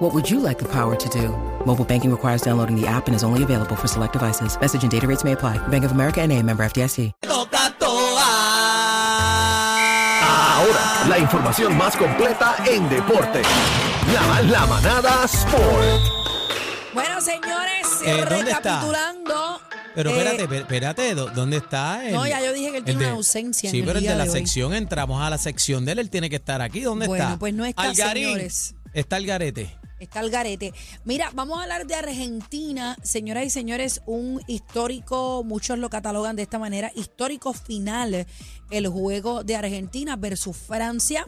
What would you like the power to do? Mobile banking requires downloading the app and is only available for select devices. Message and data rates may apply. Bank of America and a member FDIC. Toca toa. Ahora, la información más completa en deporte. La, la manada Sport. Bueno, señores, Eh, ¿dónde está? recapitulando. Pero eh, espérate, espé- espérate, ¿dó- ¿dónde está él? No, ya yo dije que él tiene una ausencia en Sí, el pero el día de la de hoy. sección, entramos a la sección de él, él tiene que estar aquí. ¿Dónde Bueno, está? pues no está, Algarín. señores. Está el garete. Está el garete. Mira, vamos a hablar de Argentina, señoras y señores, un histórico, muchos lo catalogan de esta manera, histórico final, el juego de Argentina versus Francia.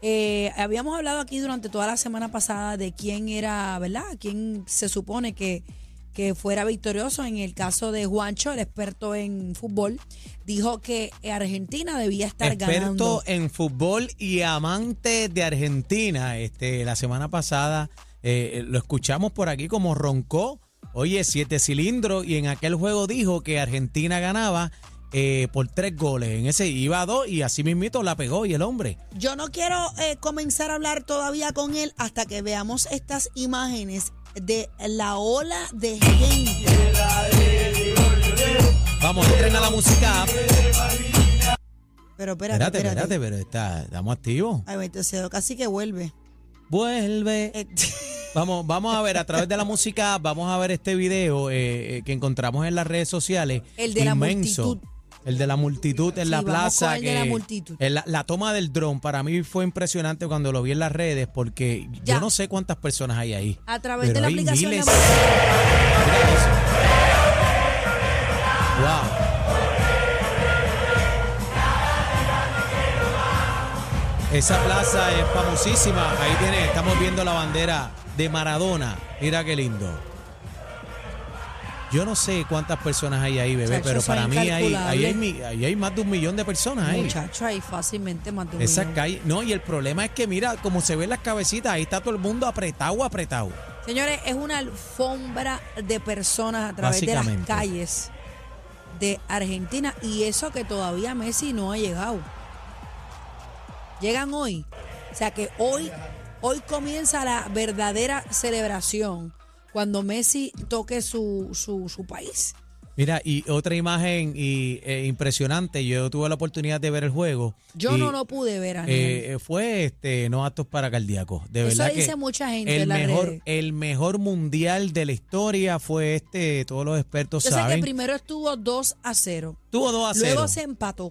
Eh, habíamos hablado aquí durante toda la semana pasada de quién era, ¿verdad? Quién se supone que, que fuera victorioso. En el caso de Juancho, el experto en fútbol, dijo que Argentina debía estar Experto ganando. en fútbol y amante de Argentina. Este, la semana pasada eh, lo escuchamos por aquí como roncó. Oye, siete cilindros y en aquel juego dijo que Argentina ganaba eh, por tres goles. En ese iba a dos y así mismito la pegó y el hombre. Yo no quiero eh, comenzar a hablar todavía con él hasta que veamos estas imágenes de la ola de gente. Vamos, entren a la música. Pero espérate, Espérate, espérate. espérate, pero está, estamos activos. Ay, entonces casi que vuelve. Vuelve. Vamos, vamos a ver a través de la música, vamos a ver este video eh, eh, que encontramos en las redes sociales. El de la Inmenso. multitud. El de la multitud en Sí, la plaza. el de que- la la, la toma del dron para mí fue impresionante cuando lo vi en las redes porque Ya. yo no sé cuántas personas hay ahí. a través de la aplicación de miles. Eso. Wow. Esa plaza es famosísima. Ahí tiene, estamos viendo la bandera de Maradona. Mira qué lindo. Yo no sé cuántas personas hay ahí, bebé, pero para mí ahí, ahí, hay, mi- ahí hay más de un millón de personas ahí. Muchacho, ahí fácilmente más de un Esa millón. calle, no, y el problema es que mira cómo se ven las cabecitas, ahí está todo el mundo apretado, apretado. Señores, es una alfombra de personas a través de las calles de Argentina y eso que todavía Messi no ha llegado. Llegan hoy. O sea que hoy, hoy comienza la verdadera celebración cuando Messi toque su, su, su país. Mira, y otra imagen y, eh, impresionante, yo tuve la oportunidad de ver el juego. Yo y, no lo pude ver, eh, fue este no actos para cardíacos. De Eso verdad dice que mucha gente el en mejor, redes. el mejor mundial de la historia fue este, todos los expertos Yo sé saben. que primero estuvo 2 a 0. Tuvo 2 a 0. Luego se empató.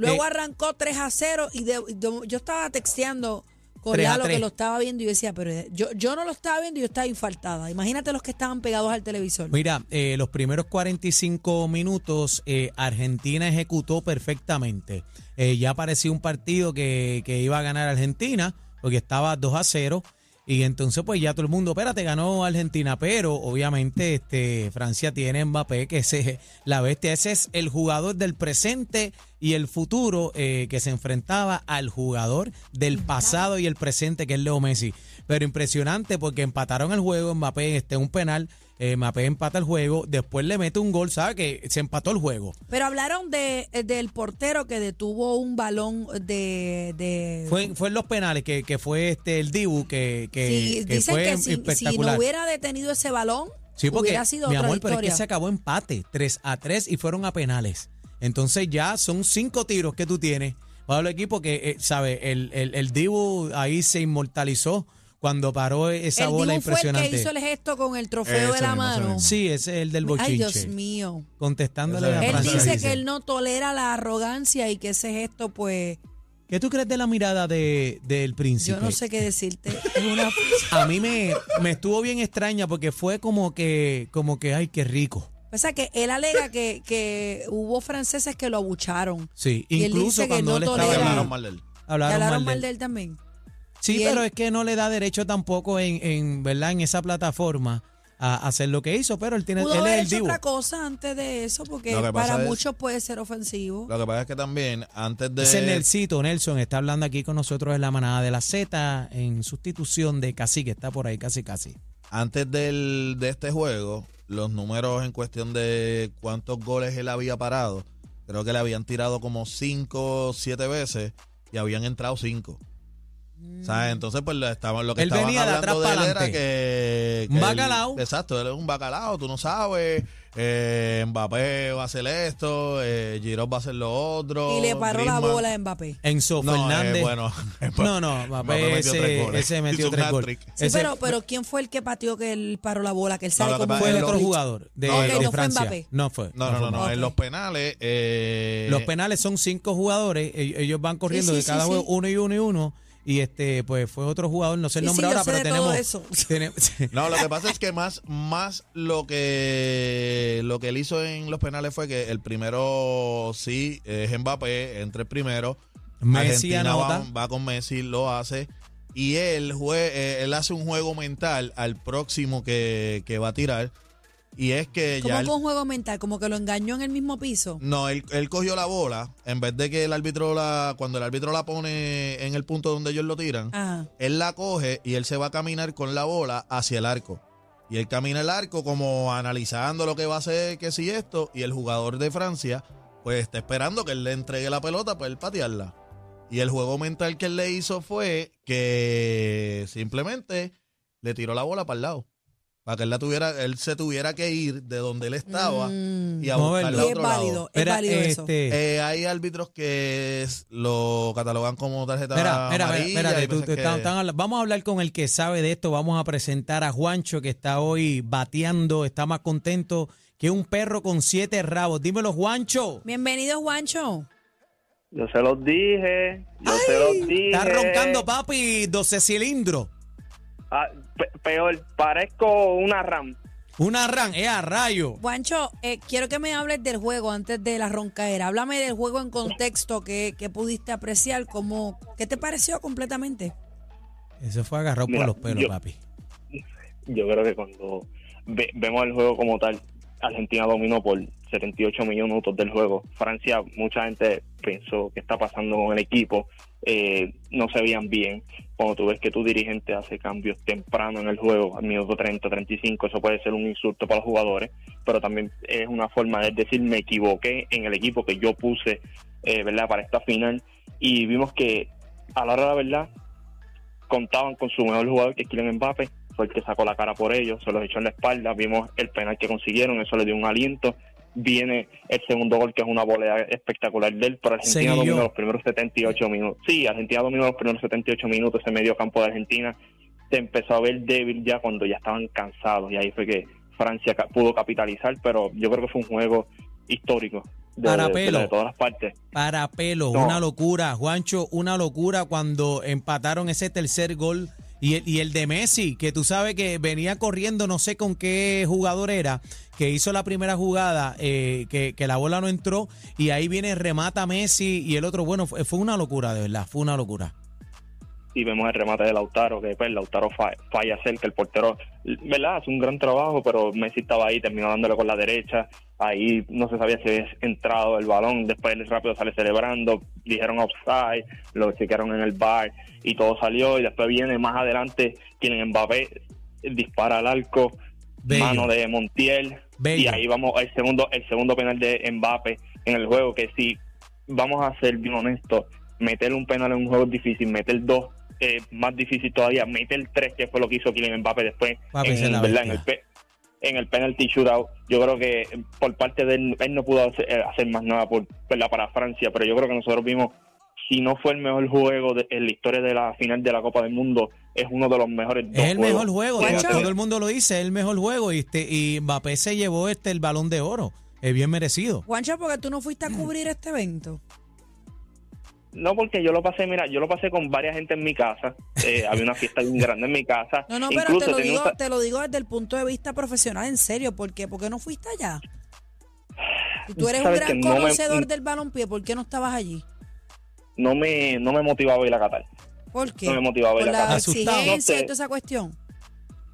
Luego Eh, arrancó 3 a 0 y de- de- yo estaba texteando con 3 a Lalo que 3. lo estaba viendo y yo decía, pero yo, yo no lo estaba viendo y yo estaba infartada. Imagínate los que estaban pegados al televisor. Mira, eh, los primeros 45 minutos eh, Argentina ejecutó perfectamente. Eh, ya parecía un partido que, que iba a ganar Argentina porque estaba 2 a 0. Y entonces pues ya todo el mundo, espérate, ganó Argentina, pero obviamente este Francia tiene Mbappé, que ese, la bestia, ese es el jugador del presente y el futuro eh, que se enfrentaba al jugador del pasado y el presente, que es Leo Messi. Pero impresionante porque empataron el juego, Mbappé este un penal, eh, Mbappé empata el juego, después le mete un gol, ¿sabe? Que se empató el juego. Pero hablaron de, del portero que detuvo un balón de... de Fue, fue en los penales que, que fue este el Dibu que, que, Sí, que dicen fue que si, no hubiera detenido ese balón, Sí, porque, hubiera sido mi otra amor, pero es victoria. que se acabó empate, 3 a 3 y fueron a penales. Entonces ya son cinco tiros que tú tienes para el equipo que, eh, sabe, el, el, el Dibu ahí se inmortalizó cuando paró esa el bola Dibu fue el impresionante. que hizo el gesto con el trofeo de la mismo, mano. Sí, ese es el del bochinche. Ay, Dios mío. Contestándole a es Él dice dice. que él no tolera la arrogancia y que ese gesto, pues, ¿Qué tú crees de la mirada de, del príncipe? yo no sé qué decirte. Una A mí me, me estuvo bien extraña porque fue como que, como que, ay, qué rico. O sea, que él alega que, que hubo franceses que lo abucharon. Sí, Y él incluso dice que cuando no él tolera- estaba Hablaron mal de él. ¿Que hablaron, hablaron mal de él. él también? Sí, Y pero él- es que no le da derecho tampoco en, en, ¿verdad? en esa plataforma a hacer lo que hizo, pero él tiene Pudo él haber es el hecho divo. otra cosa antes de eso, porque Lo que pasa para es- muchos puede ser ofensivo. Lo que pasa es que también, antes de. Ese Nelsito, Nelson, está hablando aquí con nosotros en la manada de la Z en sustitución de Cacique, está por ahí casi casi. Antes del, de este juego, los números en cuestión de cuántos goles él había parado, creo que le habían tirado como 5, 7 veces y habían entrado 5. ¿Sabes? Entonces, pues lo, estaban, lo que Él estaban venía de atrás de él era que, Un que él- bacalao. exacto, él es un bacalao, tú no sabes. Eh, Mbappé va a hacer esto, eh, Giroud va a hacer lo otro. Y le paró la bola a Mbappé. Enzo No, eh, Fernández. bueno, no, no, Mbappé metió tres ese, goles. ese metió Hizo un tres goles. hat-trick. Sí, Ese pero, pero ¿quién fue el que pateó que él paró la bola? Que él sale lo que como pasa fue el otro jugador de, No, de no fue Francia. Mbappé. No fue. No, no, no. En los penales. eh, Los penales son cinco jugadores, ellos, ellos van corriendo sí, de cada sí. juego uno y uno y uno. Y este, pues fue otro jugador, no sé el nombre sí, yo ahora, sé pero de todo tenemos. eso. tenemos- No, lo que pasa es que más, más lo que lo que él hizo en los penales fue que el primero sí es Mbappé, entre el primero. Messi Argentina va, va con Messi, lo hace. Y él, jue- eh, él hace un juego mental al próximo que, que va a tirar. Y es que Como ya. con juego mental, como que lo engañó en el mismo piso. no, él, él cogió la bola. En vez de que el árbitro la. Cuando el árbitro la pone en el punto donde ellos lo tiran. Ajá. él la coge y él se va a caminar con la bola hacia el arco. Y él camina el arco como analizando lo que va a hacer, que si esto, y el jugador de Francia, pues está esperando que él le entregue la pelota para él patearla. Y el juego mental que él le hizo fue que simplemente le tiró la bola para el lado. Para que él la tuviera, él se tuviera que ir de donde él estaba Mm. y a Moverlo. buscarla a Y es otro lado. válido, es Mira, válido eso. este, Eh, hay árbitros que es- lo catalogan como tarjeta Mira, mira, mira, amarilla. espérate, hay tú- veces tú- que- están- están habla- vamos a hablar con el que sabe de esto. Vamos a presentar a Juancho, que está hoy bateando, está más contento que un perro con siete rabos. Dímelo, Juancho. Bienvenido, Juancho. Yo se los dije, yo se los dije. Está roncando, papi, 12 cilindros. Ah, pe- peor, parezco una RAM. Una ran, es a rayo. Juancho, eh, quiero que me hables del juego antes de la roncaera. Háblame del juego en contexto que, que pudiste apreciar. Cómo, ¿Qué te pareció completamente? Eso fue agarrado por los pelos, yo- papi. Yo creo que cuando ve- vemos el juego como tal, Argentina dominó por 78 minutos del juego. Francia, mucha gente pensó qué está pasando con el equipo, eh, no se veían bien. Cuando tú ves que tu dirigente hace cambios temprano en el juego, al minuto 30, 35, eso puede ser un insulto para los jugadores, pero también es una forma de decir me equivoqué en el equipo que yo puse, eh, ¿verdad?, para esta final. Y vimos que a la hora de la verdad contaban con su mejor jugador, que es Kylian Mbappé, fue el que sacó la cara por ellos, se los echó en la espalda, vimos el penal que consiguieron, eso le dio un aliento. Viene el segundo gol, que es una volea espectacular de él, pero Argentina dominó los primeros 78 minutos. Sí, Argentina dominó los primeros 78 minutos, ese medio campo de Argentina se empezó a ver débil ya cuando ya estaban cansados, y ahí fue que Francia pudo capitalizar, pero yo creo que fue un juego histórico de, Para de- pelo. de todas las partes. Para pelo, No. una locura. Juancho, una locura cuando empataron ese tercer gol. Y el, y el de Messi, que tú sabes que venía corriendo, no sé con qué jugador era, que hizo la primera jugada, eh, que, que la bola no entró, y ahí viene, remata Messi, y el otro, bueno, fue, fue una locura, de verdad, fue una locura. Y vemos el remate de Lautaro, que pues Lautaro fa- falla cerca, el portero, ¿verdad? Hace un gran trabajo, pero Messi estaba ahí, terminó dándole con la derecha, ahí no se sabía si había entrado el balón, después él rápido sale celebrando, dijeron offside, lo chequearon en el bar y todo salió, y después viene más adelante quien Mbappé dispara al arco, Bello. mano de Montiel, Bello. y ahí vamos el segundo, el segundo penal de Mbappé en el juego, que si vamos a ser bien honestos, meter un penal en un juego es difícil, meter dos eh, más difícil todavía, meter tres, que fue lo que hizo Kylian Mbappé después en, ¿verdad? en, el pe- en el penalty shootout. Yo creo que por parte de él, él no pudo hacer, eh, hacer más nada por, ¿verdad? para Francia, pero yo creo que nosotros vimos, si no fue el mejor juego de, en la historia de la final de la Copa del Mundo, es uno de los mejores dos Es el mejor juego, todo, todo el mundo lo dice, es el mejor juego, y, este, y Mbappé se llevó este el balón de oro, es bien merecido. Juancho, porque tú no fuiste a cubrir este evento. No, porque yo lo pasé, mira, yo lo pasé con varias gente en mi casa. Eh, había una fiesta bien grande en mi casa. No, no, pero Incluso te lo, un digo, te lo digo desde el punto de vista profesional, en serio. ¿Por qué? ¿Por qué no fuiste allá? Si tú eres un gran me- conocedor del balompié, ¿por qué no estabas allí? no me, no me motivaba ir a Qatar. ¿Por qué? No me motivaba ir ¿Por a la Qatar. Asustado. exigencia No y sé. toda esa cuestión?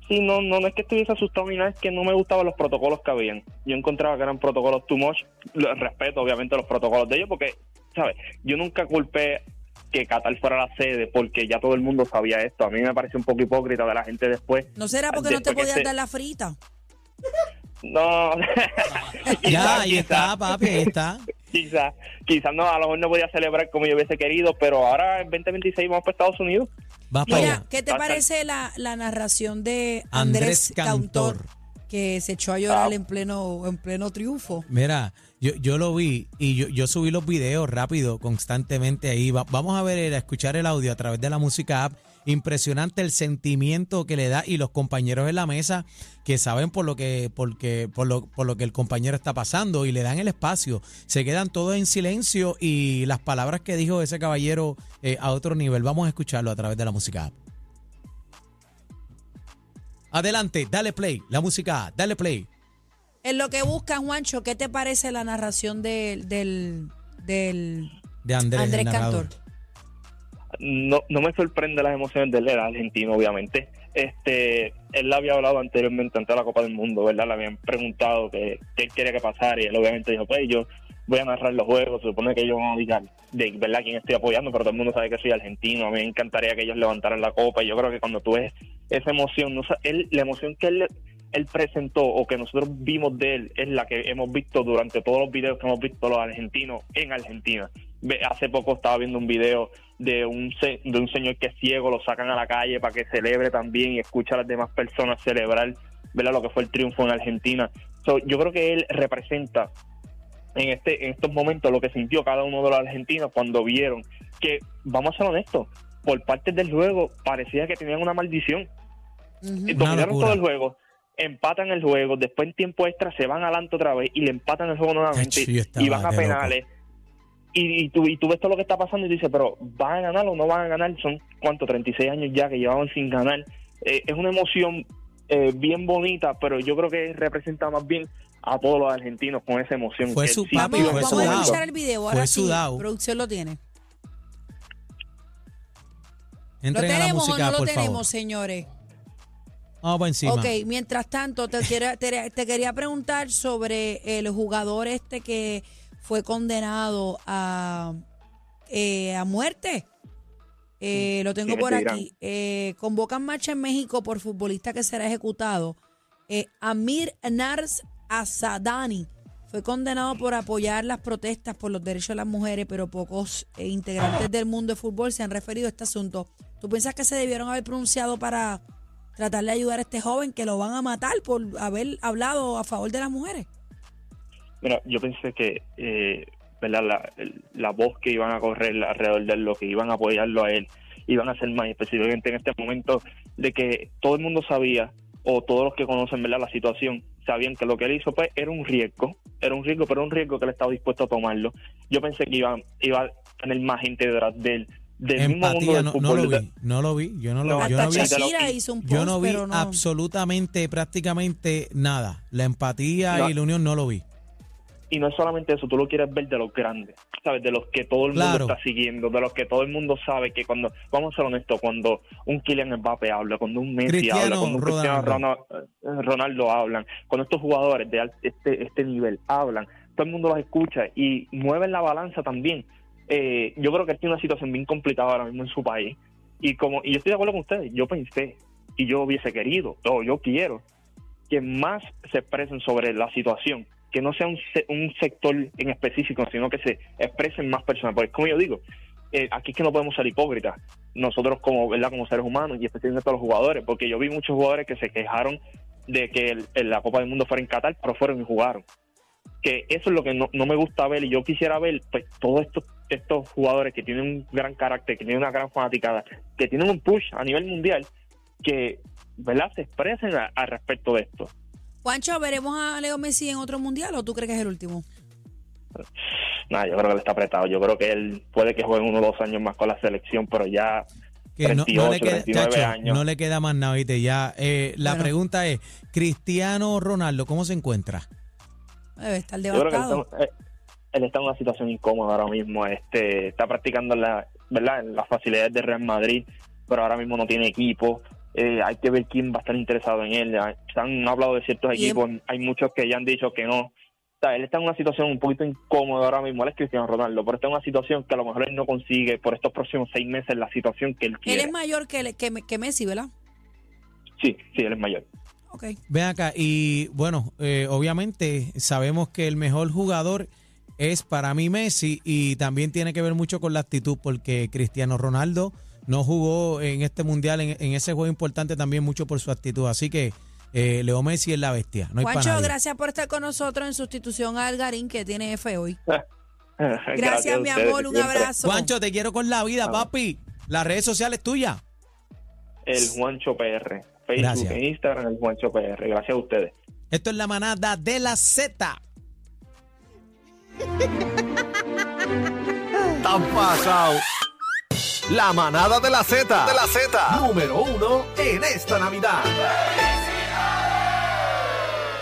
Sí, no, no, no es que estuviese asustado ni nada, es que no me gustaban los protocolos que habían. Yo encontraba que eran protocolos too much. Respeto, obviamente, los protocolos de ellos, porque, ¿sabes? Yo nunca culpé que Qatar fuera la sede porque ya todo el mundo sabía esto. A mí me parece un poco hipócrita de la gente después. ¿No será porque no te podías se- dar la frita? No, Ya, ahí está, papi, ahí está. Quizás, quizás no, a lo mejor no podía celebrar como yo hubiese querido, pero ahora en 2026 vamos para Estados Unidos. Vas para Mira, allá. ¿qué te parece la, la narración de Andrés, Andrés Cantor, Cantor. Que se echó a llorar Ah. en pleno en pleno triunfo? Mira, yo, yo lo vi y yo, yo subí los videos rápido, constantemente ahí. Va- vamos a ver, el- a escuchar el audio a través de la música app. Impresionante el sentimiento que le da y los compañeros en la mesa que saben por lo que, porque, por lo, por lo que el compañero está pasando y le dan el espacio. Se quedan todos en silencio y las palabras que dijo ese caballero eh, a otro nivel. Vamos a escucharlo a través de la música app. Adelante, dale play, la música dale play. En lo que buscan, Juancho, ¿qué te parece la narración del, del, del De Andrés, Andrés el narrador. Cantor? no, no me sorprende las emociones de él, era argentino, obviamente. Este, él le había hablado anteriormente ante la Copa del Mundo, ¿verdad? Le habían preguntado que, qué él quería que pasara y él obviamente dijo, pues yo voy a narrar los juegos, se supone que yo no diga de verdad quién estoy apoyando, pero todo el mundo sabe que soy argentino, a mí me encantaría que ellos levantaran la copa y yo creo que cuando tú ves esa emoción, no, sa- él, la emoción que él, él presentó o que nosotros vimos de él es la que hemos visto durante todos los videos que hemos visto los argentinos en Argentina. Hace poco estaba viendo un video de un de un señor que es ciego, lo sacan a la calle para que celebre también y escucha a las demás personas celebrar ¿verdad? lo que fue el triunfo en Argentina. So, yo creo que él representa en este en estos momentos lo que sintió cada uno de los argentinos cuando vieron que, vamos a ser honestos, por parte del juego parecía que tenían una maldición. Eh, Dominaron todo el juego, empatan el juego, después en tiempo extra se van adelante otra vez y le empatan el juego nuevamente y van a loco. penales. Y, y, tú, y tú ves todo lo que está pasando y dices, pero ¿van a ganar o no van a ganar? Son, ¿cuánto? 36 años ya que llevaban sin ganar. Eh, es una emoción eh, bien bonita, pero yo creo que representa más bien a todos los argentinos con esa emoción. Fue que su sí papi, Vamos, fue vamos a sudado. momento. escuchar el video. Ahora Fue sí, sudado. producción lo tiene. Lo Entren a la tenemos o no lo por tenemos, favor. señores. Vamos para encima. Ok, mientras tanto, te, quiero- te, te quería preguntar sobre el jugador este que fue condenado a, eh, a muerte. Eh, lo tengo ¿Quién es por aquí. Eh, convocan marcha en México por futbolista que será ejecutado. Eh, Amir Nars Asadani fue condenado por apoyar las protestas por los derechos de las mujeres, pero pocos eh, integrantes del mundo de fútbol se han referido a este asunto. ¿Tú piensas que se debieron haber pronunciado para tratar de ayudar a este joven que lo van a matar por haber hablado a favor de las mujeres? Mira, yo pensé que eh, ¿verdad? La, voz que iban a correr alrededor de lo que iban a apoyarlo a él, iban a ser más específicamente en este momento de que todo el mundo sabía, o todos los que conocen la situación, sabían que lo que él hizo pues era un riesgo, era un riesgo, pero un riesgo que él estaba dispuesto a tomarlo. Yo pensé que iba, iba a tener más gente detrás de él, del mismo mundo del no, lo vi, no lo vi, yo no lo, No, yo no vi, hizo un post, yo no vi pero absolutamente, prácticamente nada. La empatía y la unión no lo vi. y no es solamente eso, tú lo quieres ver de los grandes, ¿sabes? De los que todo el mundo Claro. está siguiendo, de los que todo el mundo sabe que cuando, vamos a ser honestos, cuando un Kylian Mbappé habla, cuando un Messi Cristiano habla, cuando un Cristiano Ronaldo. Ronaldo, eh, Ronaldo hablan, cuando estos jugadores de este, este nivel hablan, todo el mundo los escucha y mueven la balanza también. Eh, yo creo que tiene una situación bien complicada ahora mismo en su país y como y yo estoy de acuerdo con ustedes, yo pensé y yo hubiese querido, o yo quiero que más se expresen sobre la situación, que no sea un, un sector en específico, sino que se expresen más personas. Porque como yo digo, eh, aquí es que no podemos ser hipócritas, nosotros como, ¿verdad? como seres humanos y especialmente todos los jugadores, porque yo vi muchos jugadores que se quejaron de que la Copa del Mundo fuera en Qatar, pero fueron y jugaron. Que eso es lo que no, no me gusta ver y yo quisiera ver pues todos estos estos jugadores que tienen un gran carácter, que tienen una gran fanaticada, que tienen un push a nivel mundial, que ¿verdad? se expresen a- al respecto de esto. Juancho, ¿veremos a Leo Messi en otro mundial o tú crees que es el último? Nada, yo creo que él está apretado. Yo creo que él puede que juegue uno o dos años más con la selección, pero ya Que no, no le 38, queda, 39 chacho, años. no le queda más nada, ¿viste? Ya, eh, la Bueno. pregunta es, Cristiano Ronaldo, ¿cómo se encuentra? Debe estar yo creo que él devastado. está, eh, él está en una situación incómoda ahora mismo. Este, está practicando en la, ¿verdad? en las facilidades de Real Madrid, pero ahora mismo no tiene equipo. Eh, hay que ver quién va a estar interesado en él. Ya, Se han hablado de ciertos Y en- equipos, hay muchos que ya han dicho que no. O sea, él está en una situación un poquito incómoda ahora mismo. Él es Cristiano Ronaldo, pero está en una situación que a lo mejor él no consigue por estos próximos seis meses la situación que él Él quiere. es mayor que, que, que Messi, ¿verdad? Sí, sí, él es mayor. Ok. Ven acá, y bueno, eh, obviamente sabemos que el mejor jugador es para mí Messi y también tiene que ver mucho con la actitud porque Cristiano Ronaldo no jugó en este mundial, en, en ese juego importante también mucho por su actitud. Así que eh, Leo Messi es la bestia. No hay Juancho, gracias por estar con nosotros en sustitución a Algarín, que tiene F hoy. Gracias, mi ustedes, amor, un siempre. abrazo. Juancho, te quiero con la vida, papi. Las redes sociales tuyas. El Juancho PR. Facebook Gracias. e Instagram, el Juancho PR. Gracias a ustedes. Esto es la manada de la Z. Tan pasado. La manada de la Z. De la Z. Número uno en esta Navidad.